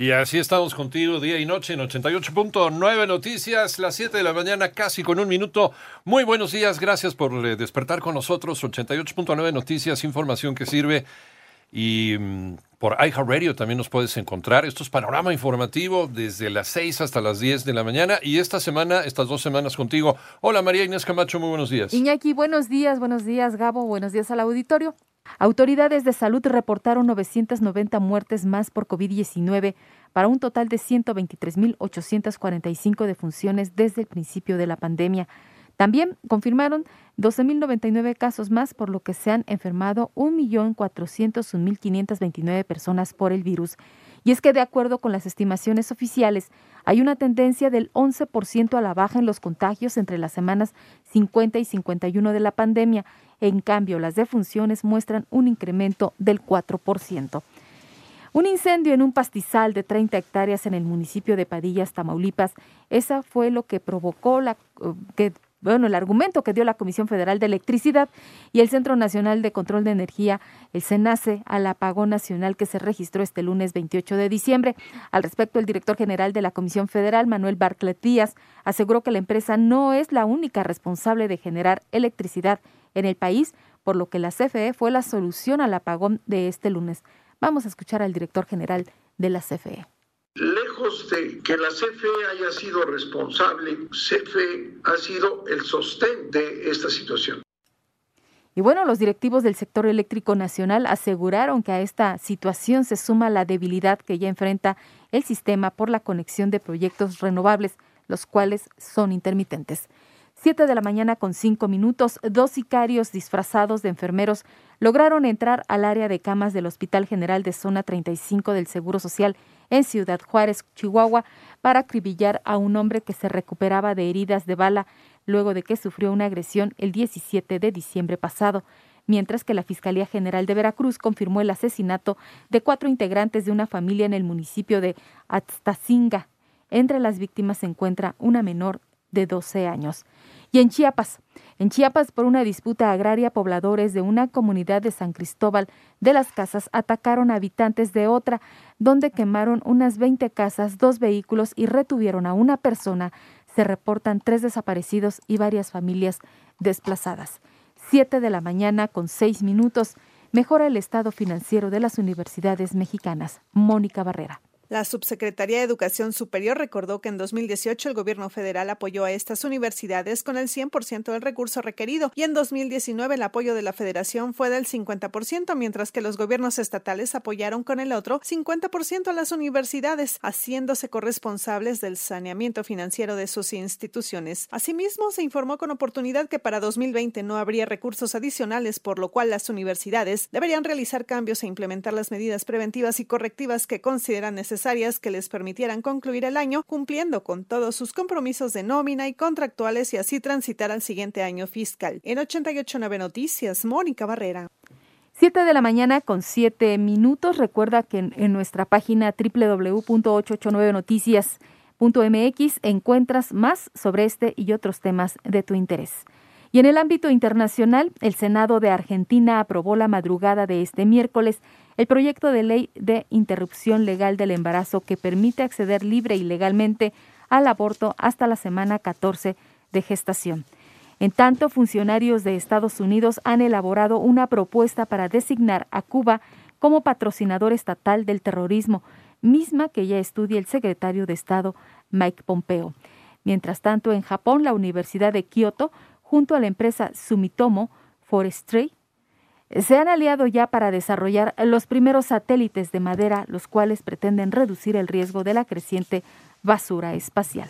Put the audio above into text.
Y así estamos contigo día y noche en 88.9 Noticias, las 7 de la mañana, casi con un minuto. Muy buenos días, gracias por eh, despertar con nosotros. 88.9 Noticias, información que sirve. Y mm, por iHeartRadio también nos puedes encontrar. Esto es panorama informativo desde las 6 hasta las 10 de la mañana. Y esta semana, estas dos semanas contigo. Hola María Inés Camacho, muy buenos días. Iñaki, buenos días, buenos días Gabo, buenos días al auditorio. Autoridades de salud reportaron 990 muertes más por COVID-19 para un total de 123.845 defunciones desde el principio de la pandemia. También confirmaron 12.099 casos más, por lo que se han enfermado 1.401.529 personas por el virus. Y es que, de acuerdo con las estimaciones oficiales, hay una tendencia del 11% a la baja en los contagios entre las semanas 50 y 51 de la pandemia. En cambio, las defunciones muestran un incremento del 4%. Un incendio en un pastizal de 30 hectáreas en el municipio de Padillas, Tamaulipas, esa fue lo que provocó la bueno, el argumento que dio la Comisión Federal de Electricidad y el Centro Nacional de Control de Energía, el CENACE, al apagón nacional que se registró este lunes 28 de diciembre. Al respecto, el director general de la Comisión Federal, Manuel Barclet Díaz, aseguró que la empresa no es la única responsable de generar electricidad en el país, por lo que la CFE fue la solución al apagón de este lunes. Vamos a escuchar al director general de la CFE. Lejos de que la CFE haya sido responsable, CFE ha sido el sostén de esta situación. Y bueno, los directivos del sector eléctrico nacional aseguraron que a esta situación se suma la debilidad que ya enfrenta el sistema por la conexión de proyectos renovables, los cuales son intermitentes. Siete de la mañana con cinco minutos, dos sicarios disfrazados de enfermeros lograron entrar al área de camas del Hospital General de Zona 35 del Seguro Social en Ciudad Juárez, Chihuahua, para acribillar a un hombre que se recuperaba de heridas de bala luego de que sufrió una agresión el 17 de diciembre pasado, mientras que la Fiscalía General de Veracruz confirmó el asesinato de cuatro integrantes de una familia en el municipio de Aztacinga. Entre las víctimas se encuentra una menor de 12 años. Y en Chiapas, en Chiapas por una disputa agraria, pobladores de una comunidad de San Cristóbal de las Casas atacaron a habitantes de otra, donde quemaron unas 20 casas, dos vehículos y retuvieron a una persona. Se reportan tres desaparecidos y varias familias desplazadas. Siete de la mañana con seis minutos. Mejora el estado financiero de las universidades mexicanas. Mónica Barrera. La Subsecretaría de Educación Superior recordó que en 2018 el gobierno federal apoyó a estas universidades con el 100% del recurso requerido y en 2019 el apoyo de la federación fue del 50%, mientras que los gobiernos estatales apoyaron con el otro 50% a las universidades, haciéndose corresponsables del saneamiento financiero de sus instituciones. Asimismo, se informó con oportunidad que para 2020 no habría recursos adicionales, por lo cual las universidades deberían realizar cambios e implementar las medidas preventivas y correctivas que consideran que les permitieran concluir el año cumpliendo con todos sus compromisos de nómina y contractuales y así transitar al siguiente año fiscal. En 889 Noticias, Mónica Barrera. 7 de la mañana con 7 minutos. Recuerda que en, en nuestra página www.889noticias.mx encuentras más sobre este y otros temas de tu interés. Y en el ámbito internacional, el Senado de Argentina aprobó la madrugada de este miércoles el proyecto de ley de interrupción legal del embarazo que permite acceder libre y legalmente al aborto hasta la semana 14 de gestación. En tanto, funcionarios de Estados Unidos han elaborado una propuesta para designar a Cuba como patrocinador estatal del terrorismo, misma que ya estudia el secretario de Estado Mike Pompeo. Mientras tanto, en Japón, la Universidad de Kioto, junto a la empresa Sumitomo Forestry, se han aliado ya para desarrollar los primeros satélites de madera, los cuales pretenden reducir el riesgo de la creciente basura espacial.